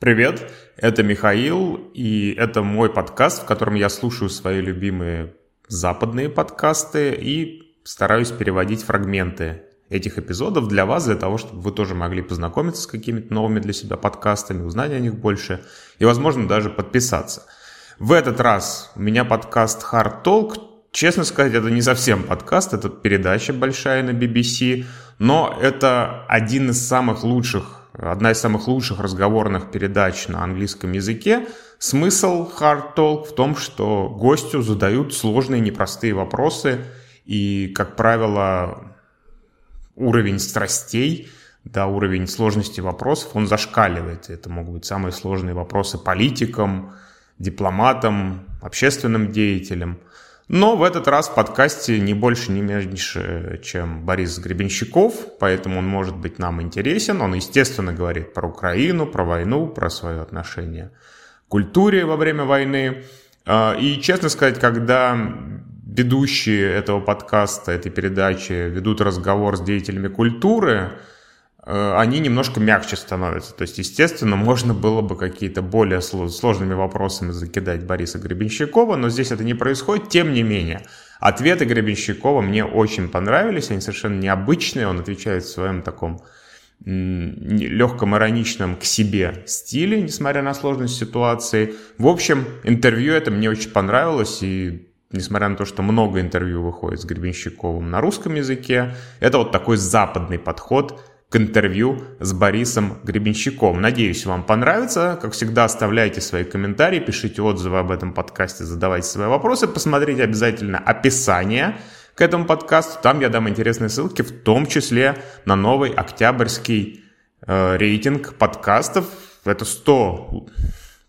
Привет, это Михаил, и это мой подкаст, в котором я слушаю свои любимые западные подкасты и стараюсь переводить фрагменты этих эпизодов для вас, для того, чтобы вы тоже могли познакомиться с какими-то новыми для себя подкастами, узнать о них больше и, возможно, даже подписаться. В этот раз у меня подкаст Hard Talk. Честно сказать, это не совсем подкаст, это передача большая на BBC, но это один из самых лучших, одна из самых лучших разговорных передач на английском языке. Смысл Hard Talk в том, что гостю задают сложные, непростые вопросы, и, как правило, уровень страстей, да, уровень сложности вопросов, он зашкаливает. Это могут быть самые сложные вопросы политикам, дипломатам, общественным деятелям. Но в этот раз в подкасте не больше, не меньше, чем Борис Гребенщиков, поэтому он может быть нам интересен. Он, естественно, говорит про Украину, про войну, про свое отношение к культуре во время войны. А, и, честно сказать, когда ведущие этого подкаста, этой передачи ведут разговор с деятелями культуры, они немножко мягче становятся. То есть, естественно, можно было бы какие-то более сложными вопросами закидать Бориса Гребенщикова, но здесь это не происходит. Тем не менее, ответы Гребенщикова мне очень понравились, они совершенно необычные, он отвечает в своем таком легком ироничном к себе стиле, несмотря на сложность ситуации. В общем, интервью это мне очень понравилось, и несмотря на то, что много интервью выходит с Гребенщиковым на русском языке, это вот такой западный подход к интервью с Борисом Гребенщиковым. Надеюсь, вам понравится. Как всегда, оставляйте свои комментарии, пишите отзывы об этом подкасте, задавайте свои вопросы. Посмотрите обязательно описание к этому подкасту. Там я дам интересные ссылки, в том числе на новый октябрьский э, рейтинг подкастов. Это 100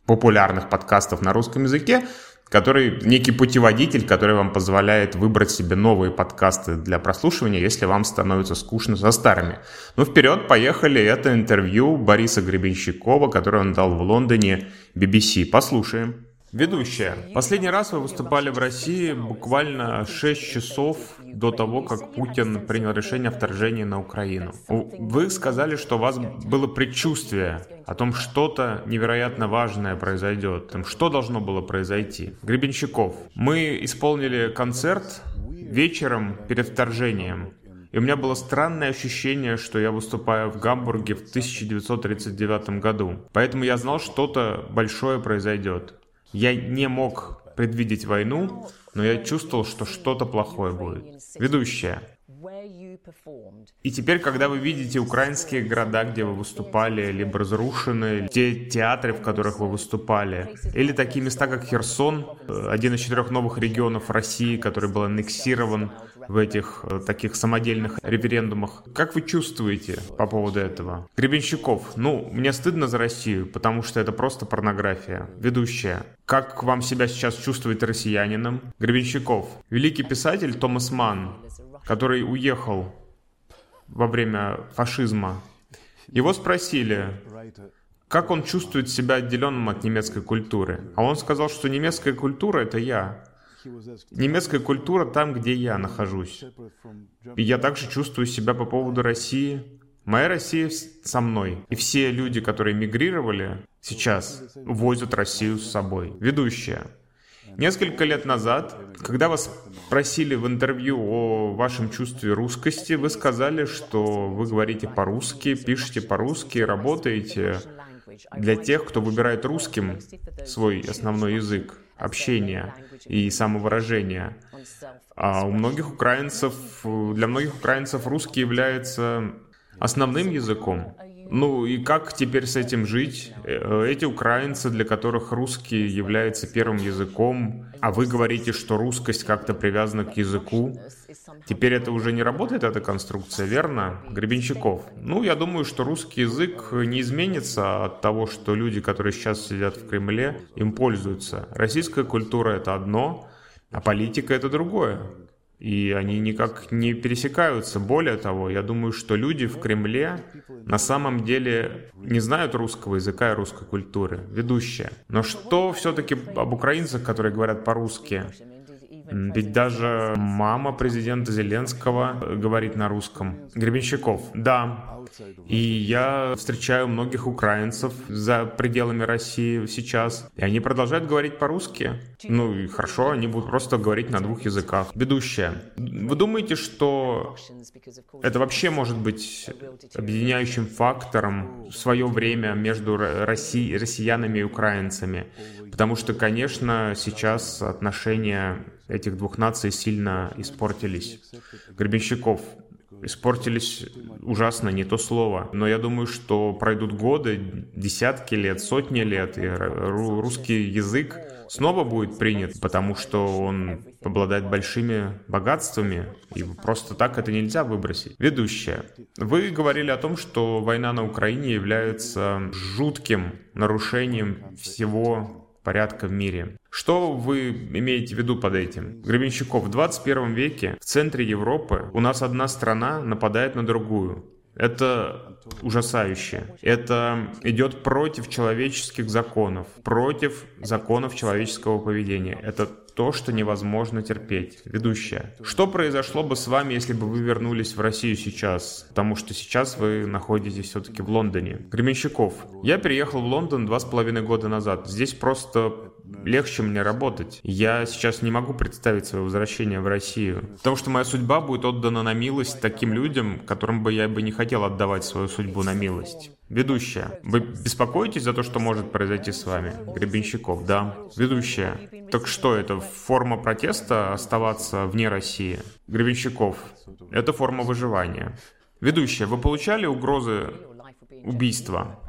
популярных подкастов на русском языке который некий путеводитель, который вам позволяет выбрать себе новые подкасты для прослушивания, если вам становится скучно со старыми. Ну, вперед, поехали. Это интервью Бориса Гребенщикова, которое он дал в Лондоне BBC. Послушаем. Ведущая, последний раз вы выступали в России буквально 6 часов до того, как Путин принял решение о вторжении на Украину. Вы сказали, что у вас было предчувствие о том, что-то невероятно важное произойдет. Что должно было произойти? Гребенщиков. Мы исполнили концерт вечером перед вторжением. И у меня было странное ощущение, что я выступаю в Гамбурге в 1939 году. Поэтому я знал, что-то большое произойдет. Я не мог предвидеть войну, но я чувствовал, что что-то плохое будет. Ведущая. И теперь, когда вы видите украинские города, где вы выступали, либо разрушены, те театры, в которых вы выступали, или такие места, как Херсон, э, один из четырех новых регионов России, который был аннексирован в этих э, таких самодельных референдумах. Как вы чувствуете по поводу этого? Гребенщиков, ну, мне стыдно за Россию, потому что это просто порнография. Ведущая, как вам себя сейчас чувствует россиянином? Гребенщиков, великий писатель Томас Манн, который уехал во время фашизма. Его спросили, как он чувствует себя отделенным от немецкой культуры. А он сказал, что немецкая культура — это я. Немецкая культура там, где я нахожусь. И я также чувствую себя по поводу России. Моя Россия со мной. И все люди, которые мигрировали, сейчас возят Россию с собой. Ведущая. Несколько лет назад, когда вас спросили в интервью о вашем чувстве русскости, вы сказали, что вы говорите по-русски, пишете по-русски, работаете для тех, кто выбирает русским свой основной язык общения и самовыражения. А у многих украинцев, для многих украинцев русский является основным языком. Ну и как теперь с этим жить? Э, эти украинцы, для которых русский является первым языком, а вы говорите, что русскость как-то привязана к языку. Теперь это уже не работает, эта конструкция, верно? Гребенщиков. Ну, я думаю, что русский язык не изменится от того, что люди, которые сейчас сидят в Кремле, им пользуются. Российская культура — это одно, а политика — это другое и они никак не пересекаются. Более того, я думаю, что люди в Кремле на самом деле не знают русского языка и русской культуры, ведущие. Но что все-таки об украинцах, которые говорят по-русски? Ведь даже мама президента Зеленского говорит на русском. Гребенщиков, да. И я встречаю многих украинцев за пределами России сейчас, и они продолжают говорить по-русски. Ну и хорошо, они будут просто говорить на двух языках. Ведущая, вы думаете, что это вообще может быть объединяющим фактором в свое время между Росси... россиянами и украинцами? Потому что, конечно, сейчас отношения этих двух наций сильно испортились. Гребенщиков, испортились ужасно, не то слово. Но я думаю, что пройдут годы, десятки лет, сотни лет, и русский язык снова будет принят, потому что он обладает большими богатствами, и просто так это нельзя выбросить. Ведущая, вы говорили о том, что война на Украине является жутким нарушением всего порядка в мире. Что вы имеете в виду под этим? Гребенщиков, в 21 веке в центре Европы у нас одна страна нападает на другую. Это ужасающе. Это идет против человеческих законов, против законов человеческого поведения. Это то, что невозможно терпеть. Ведущая. Что произошло бы с вами, если бы вы вернулись в Россию сейчас? Потому что сейчас вы находитесь все-таки в Лондоне. Гременщиков. Я переехал в Лондон два с половиной года назад. Здесь просто легче мне работать. Я сейчас не могу представить свое возвращение в Россию. Потому что моя судьба будет отдана на милость таким людям, которым бы я бы не хотел отдавать свою судьбу на милость. Ведущая, вы беспокоитесь за то, что может произойти с вами? Гребенщиков, да. Ведущая, так что это, форма протеста оставаться вне России? Гребенщиков, это форма выживания. Ведущая, вы получали угрозы убийства?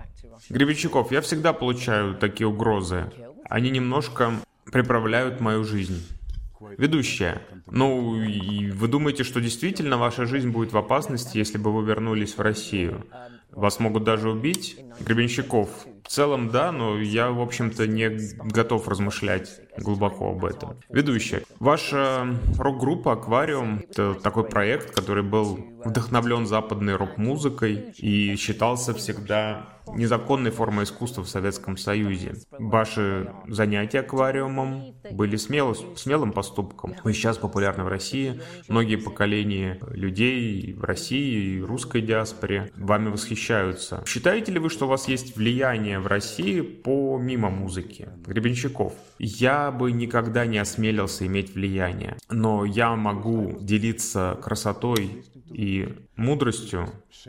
Гребенщиков, я всегда получаю такие угрозы. Они немножко приправляют мою жизнь. Ведущая, ну, и вы думаете, что действительно ваша жизнь будет в опасности, если бы вы вернулись в Россию? Вас могут даже убить? Гребенщиков. В целом, да, но я, в общем-то, не готов размышлять глубоко об этом. Ведущая. Ваша рок-группа «Аквариум» — это такой проект, который был вдохновлен западной рок-музыкой и считался всегда незаконной формой искусства в Советском Союзе. Ваши занятия аквариумом были смело, смелым поступком. Вы сейчас популярны в России. Многие поколения людей в России и русской диаспоре вами восхищаются. Считаете ли вы, что у вас есть влияние в России помимо музыки? Гребенщиков. Я бы никогда не осмелился иметь влияние, но я могу делиться красотой и мудростью,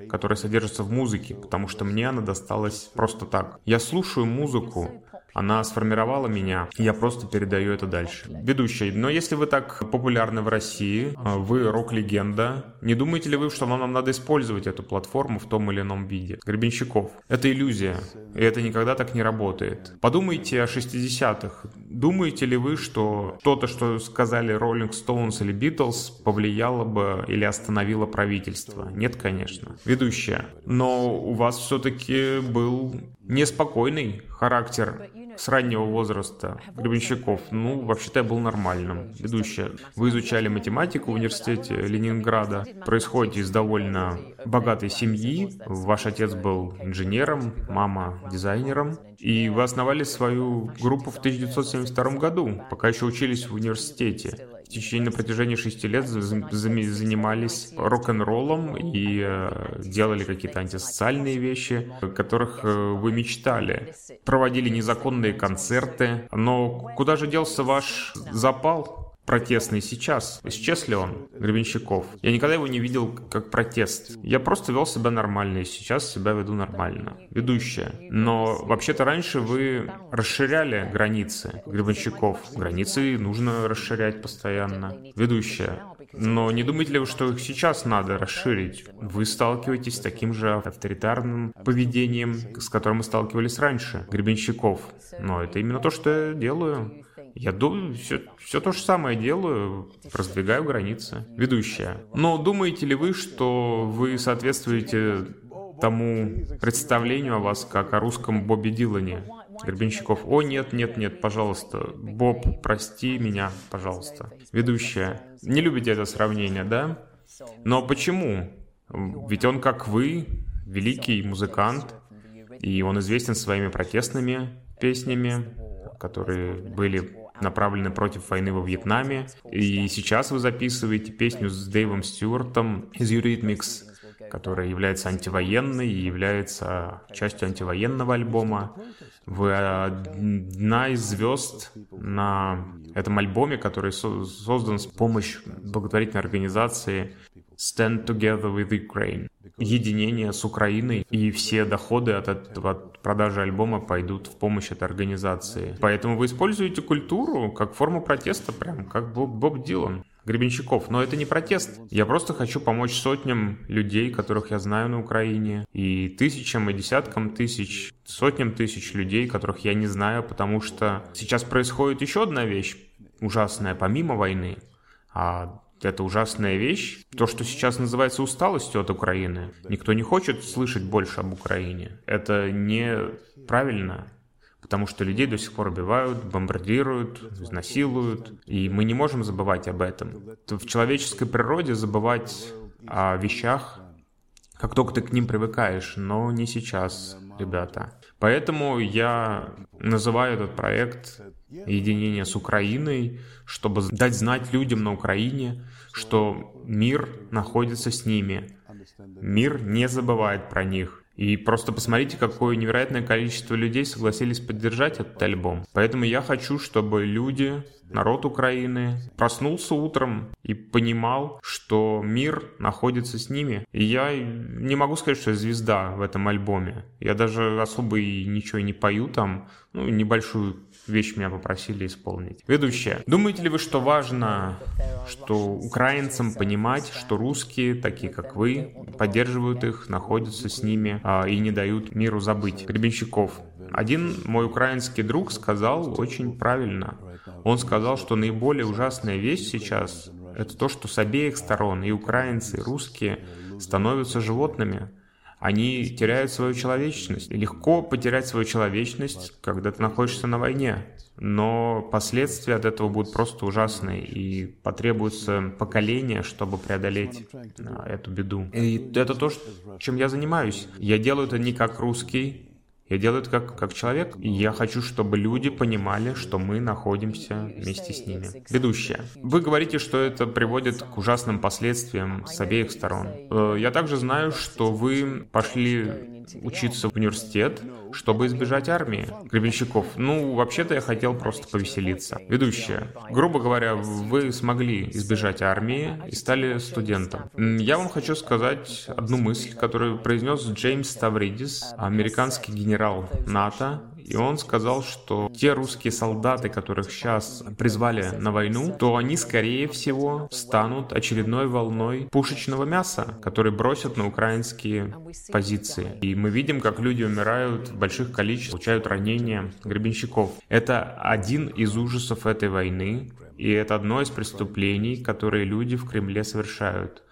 которая содержится в музыке, потому что мне она досталась просто так. Я слушаю музыку, она сформировала меня, я просто передаю это дальше. Ведущий, но если вы так популярны в России, а, вы рок-легенда, не думаете ли вы, что вам надо использовать эту платформу в том или ином виде? Гребенщиков. Это иллюзия, и это никогда так не работает. Подумайте о 60-х. Думаете ли вы, что то-то, что сказали Rolling Stones или Beatles, повлияло бы или остановило правительство? Нет, конечно. Ведущая. Но у вас все-таки был неспокойный характер с раннего возраста Гребенщиков, ну, вообще-то я был нормальным. Ведущая, вы изучали математику в университете Ленинграда, происходите из довольно богатой семьи, ваш отец был инженером, мама дизайнером, и вы основали свою группу в 1972 году, пока еще учились в университете в течение на протяжении шести лет занимались рок-н-роллом и э, делали какие-то антисоциальные вещи, о которых э, вы мечтали. Проводили незаконные концерты. Но куда же делся ваш запал? Протестный сейчас. Исчез ли он, Гребенщиков? Я никогда его не видел как протест. Я просто вел себя нормально, и сейчас себя веду нормально. Ведущая. Но вообще-то раньше вы расширяли границы Гребенщиков. Границы нужно расширять постоянно. Ведущая. Но не думаете ли вы, что их сейчас надо расширить? Вы сталкиваетесь с таким же авторитарным поведением, с которым мы сталкивались раньше, Гребенщиков. Но это именно то, что я делаю. Я думаю, все, все то же самое делаю, раздвигаю границы. Ведущая. Но думаете ли вы, что вы соответствуете тому представлению о вас, как о русском Бобби Дилане? Гребенщиков. О, нет, нет, нет, пожалуйста. Боб, прости меня, пожалуйста. Ведущая. Не любите это сравнение, да? Но почему? Ведь он, как вы, великий музыкант, и он известен своими протестными песнями, которые были направлены против войны во Вьетнаме. И сейчас вы записываете песню с Дэйвом Стюартом из Eurythmics, которая является антивоенной и является частью антивоенного альбома. Вы одна из звезд на этом альбоме, который создан с помощью благотворительной организации Stand Together with Ukraine. Единение с Украиной и все доходы от, этого, от продажи альбома пойдут в помощь этой организации. Поэтому вы используете культуру как форму протеста, прям как Боб, Боб Дилан. Гребенщиков, но это не протест. Я просто хочу помочь сотням людей, которых я знаю на Украине, и тысячам, и десяткам тысяч, сотням тысяч людей, которых я не знаю, потому что сейчас происходит еще одна вещь ужасная, помимо войны. А это ужасная вещь. То, что сейчас называется усталостью от Украины. Никто не хочет слышать больше об Украине. Это неправильно потому что людей до сих пор убивают, бомбардируют, изнасилуют, и мы не можем забывать об этом. В человеческой природе забывать о вещах, как только ты к ним привыкаешь, но не сейчас, ребята. Поэтому я называю этот проект «Единение с Украиной», чтобы дать знать людям на Украине, что мир находится с ними. Мир не забывает про них. И просто посмотрите, какое невероятное количество людей согласились поддержать этот альбом. Поэтому я хочу, чтобы люди, народ Украины, проснулся утром и понимал, что мир находится с ними. И я не могу сказать, что я звезда в этом альбоме. Я даже особо и ничего не пою там. Ну, небольшую вещь меня попросили исполнить. Ведущая, думаете ли вы, что важно, что украинцам понимать, что русские, такие как вы, поддерживают их, находятся с ними а, и не дают миру забыть? Гребенщиков. Один мой украинский друг сказал очень правильно. Он сказал, что наиболее ужасная вещь сейчас — это то, что с обеих сторон, и украинцы, и русские, становятся животными — они теряют свою человечность. Легко потерять свою человечность, когда ты находишься на войне. Но последствия от этого будут просто ужасные, и потребуется поколение, чтобы преодолеть а, эту беду. И это то, чем я занимаюсь. Я делаю это не как русский, я делаю это как, как человек, и я хочу, чтобы люди понимали, что мы находимся вместе с ними. Ведущая. Вы говорите, что это приводит к ужасным последствиям с обеих сторон. Э, я также знаю, что вы пошли учиться в университет, чтобы избежать армии. Гребенщиков. Ну, вообще-то я хотел просто повеселиться. Ведущая. Грубо говоря, вы смогли избежать армии и стали студентом. Я вам хочу сказать одну мысль, которую произнес Джеймс Ставридис, американский генерал генерал НАТО, и он сказал, что те русские солдаты, которых сейчас призвали на войну, то они, скорее всего, станут очередной волной пушечного мяса, который бросят на украинские позиции. И мы видим, как люди умирают в больших количествах, получают ранения гребенщиков. Это один из ужасов этой войны, и это одно из преступлений, которые люди в Кремле совершают.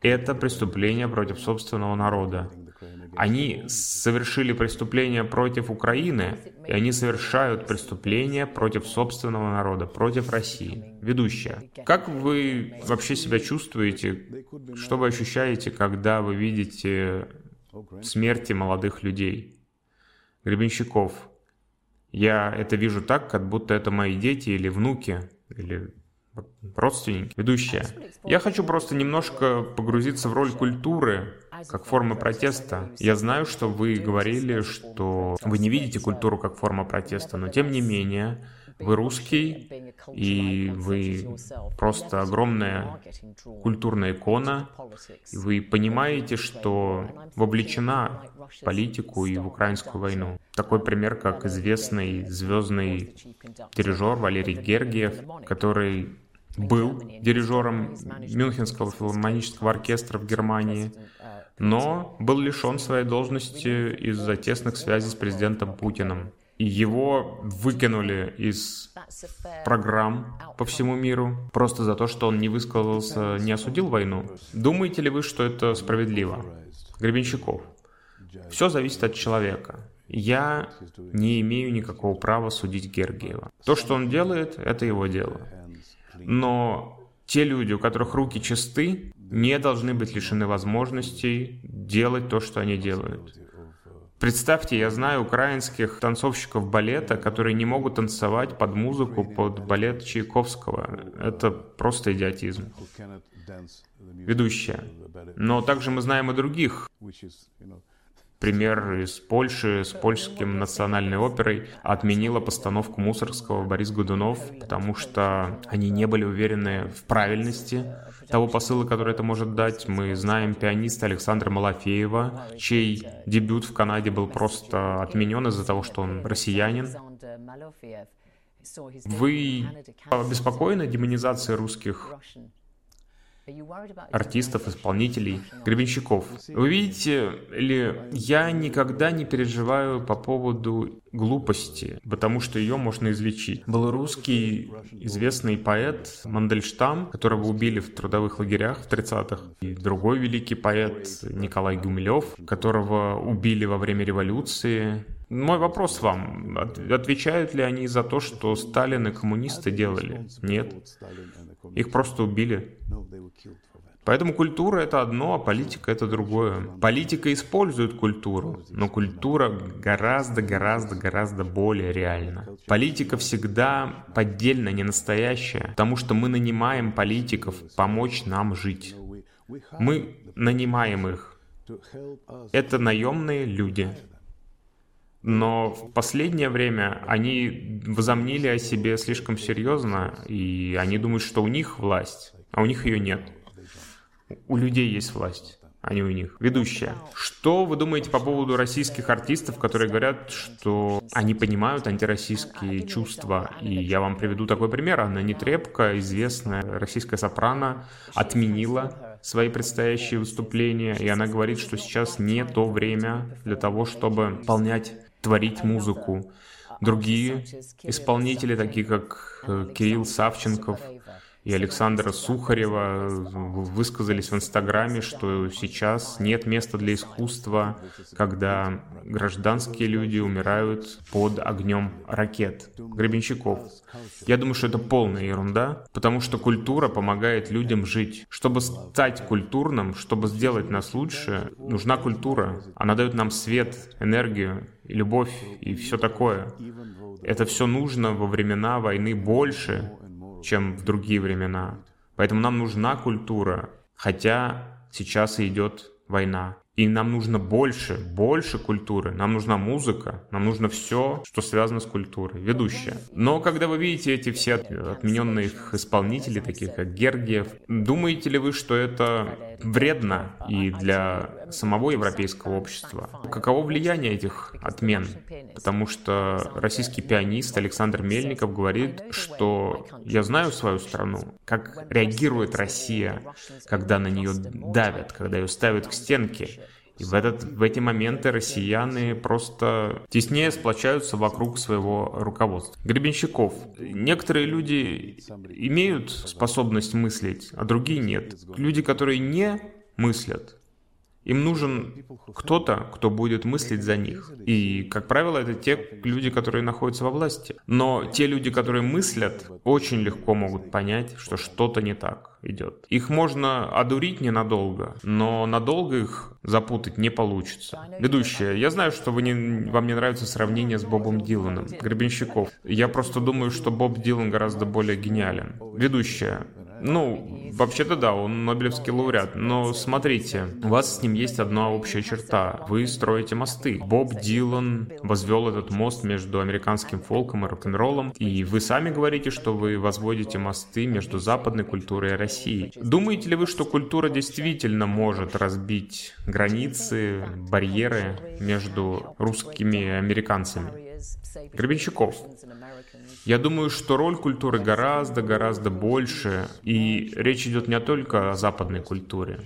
Это преступление против собственного народа. Они совершили преступление против Украины, и они совершают преступление против собственного народа, против России. Ведущая, как вы вообще себя чувствуете? Что вы ощущаете, когда вы видите смерти молодых людей? Гребенщиков. Я это вижу так, как будто это мои дети или внуки, или родственники. Ведущая. Я хочу просто немножко погрузиться в роль культуры, как формы протеста. Я знаю, что вы говорили, что вы не видите культуру как форма протеста, но тем не менее, вы русский, и вы просто огромная культурная икона, и вы понимаете, что вовлечена в политику и в украинскую войну. Такой пример, как известный звездный дирижер Валерий Гергиев, который был дирижером Мюнхенского филармонического оркестра в Германии, но был лишен своей должности из-за тесных связей с президентом Путиным. Его выкинули из программ по всему миру просто за то, что он не высказался, не осудил войну. Думаете ли вы, что это справедливо? Гребенщиков. Все зависит от человека. Я не имею никакого права судить Гергиева. То, что он делает, это его дело. Но те люди, у которых руки чисты, не должны быть лишены возможностей делать то, что они делают. Представьте, я знаю украинских танцовщиков балета, которые не могут танцевать под музыку, под балет Чайковского. Это просто идиотизм. Ведущая. Но также мы знаем и других Пример из Польши с польским национальной оперой отменила постановку Мусорского Борис Годунов, потому что они не были уверены в правильности того посыла, который это может дать. Мы знаем пианиста Александра Малафеева, чей дебют в Канаде был просто отменен из-за того, что он россиянин. Вы обеспокоены демонизацией русских артистов, исполнителей, гребенщиков. Вы видите ли, я никогда не переживаю по поводу глупости, потому что ее можно излечить. Был русский известный поэт Мандельштам, которого убили в трудовых лагерях в 30-х. И другой великий поэт Николай Гумилев, которого убили во время революции. Мой вопрос вам, отвечают ли они за то, что Сталин и коммунисты делали? Нет. Их просто убили. Поэтому культура это одно, а политика это другое. Политика использует культуру, но культура гораздо, гораздо, гораздо более реальна. Политика всегда поддельна, не настоящая, потому что мы нанимаем политиков помочь нам жить. Мы нанимаем их. Это наемные люди. Но в последнее время они возомнили о себе слишком серьезно, и они думают, что у них власть, а у них ее нет. У людей есть власть, а не у них. Ведущая. Что вы думаете по поводу российских артистов, которые говорят, что они понимают антироссийские чувства? И я вам приведу такой пример. Анна Нетребко, известная российская сопрано, отменила свои предстоящие выступления, и она говорит, что сейчас не то время для того, чтобы выполнять творить музыку. Другие исполнители, такие как э, Кирилл Савченков, и Александра Сухарева высказались в Инстаграме, что сейчас нет места для искусства, когда гражданские люди умирают под огнем ракет, гребенщиков. Я думаю, что это полная ерунда, потому что культура помогает людям жить. Чтобы стать культурным, чтобы сделать нас лучше, нужна культура. Она дает нам свет, энергию, любовь и все такое. Это все нужно во времена войны больше, чем в другие времена. Поэтому нам нужна культура, хотя сейчас и идет война. И нам нужно больше, больше культуры. Нам нужна музыка, нам нужно все, что связано с культурой, ведущая. Но когда вы видите эти все отмененных исполнителей, таких как Гергиев, думаете ли вы, что это вредно и для самого европейского общества? Каково влияние этих отмен? Потому что российский пианист Александр Мельников говорит, что я знаю свою страну, как реагирует Россия, когда на нее давят, когда ее ставят к стенке. И в, этот, в эти моменты россияне просто теснее сплочаются вокруг своего руководства. Гребенщиков. Некоторые люди имеют способность мыслить, а другие нет. Люди, которые не мыслят, им нужен кто-то, кто будет мыслить за них. И, как правило, это те люди, которые находятся во власти. Но те люди, которые мыслят, очень легко могут понять, что что-то не так идет. Их можно одурить ненадолго, но надолго их запутать не получится. Ведущая, я знаю, что вы не, вам не нравится сравнение с Бобом Диланом, Гребенщиков. Я просто думаю, что Боб Дилан гораздо более гениален. Ведущая, ну, вообще-то да, он Нобелевский лауреат, но смотрите, у вас с ним есть одна общая черта. Вы строите мосты. Боб Дилан возвел этот мост между американским фолком и рок-н-роллом, и вы сами говорите, что вы возводите мосты между западной культурой и Россией. Думаете ли вы, что культура действительно может разбить границы, барьеры между русскими и американцами? Гребенщиков. Я думаю, что роль культуры гораздо-гораздо больше, и речь идет не только о западной культуре.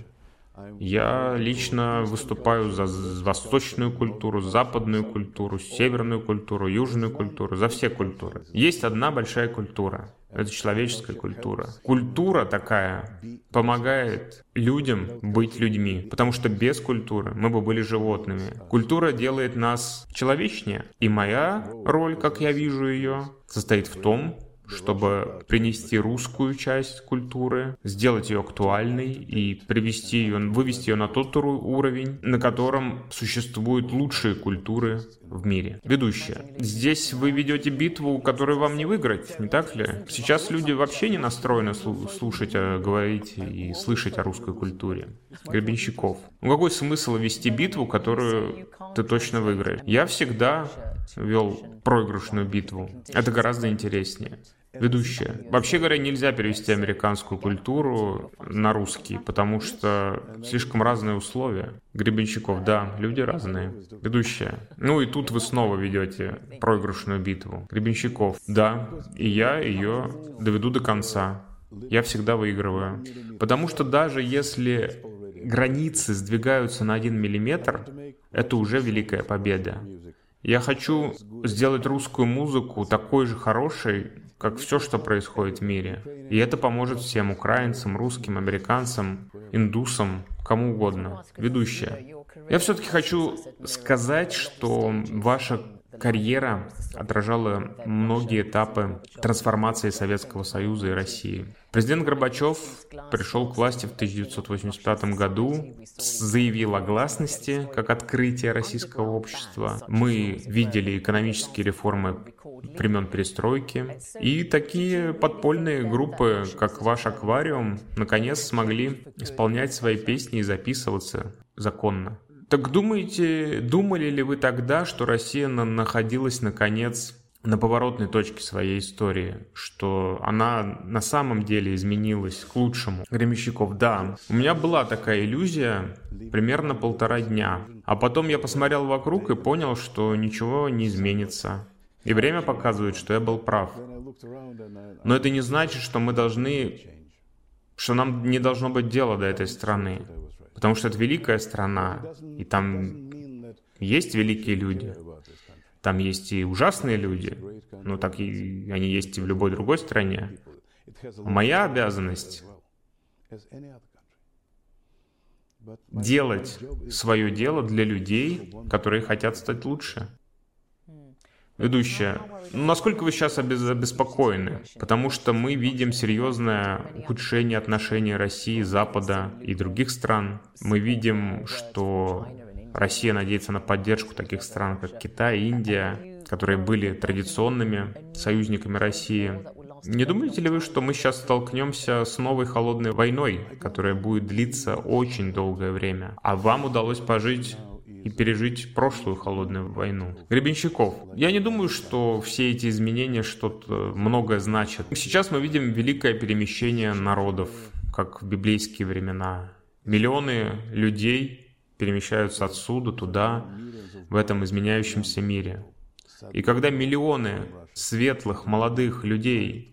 Я лично выступаю за восточную культуру, западную культуру, северную культуру, южную культуру, за все культуры. Есть одна большая культура. Это человеческая культура. Культура такая помогает людям быть людьми, потому что без культуры мы бы были животными. Культура делает нас человечнее. И моя роль, как я вижу ее, состоит в том, чтобы принести русскую часть культуры, сделать ее актуальной и привести ее, вывести ее на тот уровень, на котором существуют лучшие культуры в мире. Ведущая. Здесь вы ведете битву, которую вам не выиграть, не так ли? Сейчас люди вообще не настроены слушать, а говорить и слышать о русской культуре. Гребенщиков. Ну какой смысл вести битву, которую ты точно выиграешь? Я всегда вел проигрышную битву. Это гораздо интереснее ведущая. Вообще говоря, нельзя перевести американскую культуру на русский, потому что слишком разные условия. Гребенщиков, да, люди разные. Ведущая. Ну и тут вы снова ведете проигрышную битву. Гребенщиков, да, и я ее доведу до конца. Я всегда выигрываю. Потому что даже если границы сдвигаются на один миллиметр, это уже великая победа. Я хочу сделать русскую музыку такой же хорошей, как все, что происходит в мире. И это поможет всем украинцам, русским, американцам, индусам, кому угодно. Ведущая. Я все-таки хочу сказать, что ваша карьера отражала многие этапы трансформации Советского Союза и России. Президент Горбачев пришел к власти в 1985 году, заявил о гласности как открытие российского общества. Мы видели экономические реформы времен перестройки. И такие подпольные группы, как ваш аквариум, наконец смогли исполнять свои песни и записываться законно. Так думаете, думали ли вы тогда, что Россия находилась наконец на поворотной точке своей истории, что она на самом деле изменилась к лучшему. Гремещиков, да. У меня была такая иллюзия примерно полтора дня. А потом я посмотрел вокруг и понял, что ничего не изменится. И время показывает, что я был прав. Но это не значит, что мы должны, что нам не должно быть дела до этой страны. Потому что это великая страна, и там есть великие люди. Там есть и ужасные люди, но так и они есть и в любой другой стране. Моя обязанность делать свое дело для людей, которые хотят стать лучше. Ведущая, ну, насколько вы сейчас обеспокоены? Потому что мы видим серьезное ухудшение отношений России, Запада и других стран. Мы видим, что Россия надеется на поддержку таких стран, как Китай, Индия, которые были традиционными союзниками России. Не думаете ли вы, что мы сейчас столкнемся с новой холодной войной, которая будет длиться очень долгое время, а вам удалось пожить и пережить прошлую холодную войну. Гребенщиков. Я не думаю, что все эти изменения что-то многое значат. Сейчас мы видим великое перемещение народов, как в библейские времена. Миллионы людей перемещаются отсюда, туда, в этом изменяющемся мире. И когда миллионы светлых, молодых людей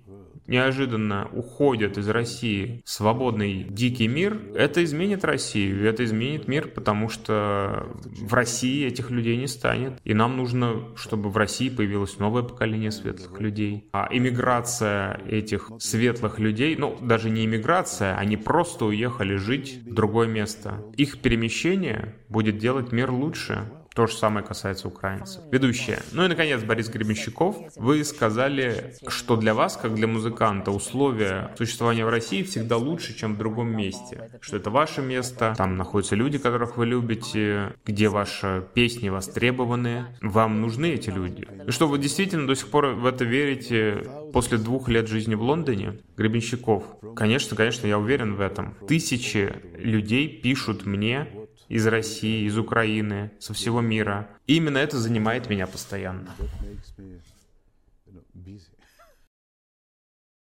неожиданно уходят из России свободный дикий мир, это изменит Россию, это изменит мир, потому что в России этих людей не станет. И нам нужно, чтобы в России появилось новое поколение светлых людей. А иммиграция этих светлых людей, ну, даже не иммиграция, они просто уехали жить в другое место. Их перемещение будет делать мир лучше. То же самое касается украинцев. Ведущая. Ну и, наконец, Борис Гребенщиков. Вы сказали, что для вас, как для музыканта, условия существования в России всегда лучше, чем в другом месте. Что это ваше место, там находятся люди, которых вы любите, где ваши песни востребованы. Вам нужны эти люди. И что вы действительно до сих пор в это верите после двух лет жизни в Лондоне? Гребенщиков. Конечно, конечно, я уверен в этом. Тысячи людей пишут мне из России, из Украины, со всего мира. И именно это занимает меня постоянно.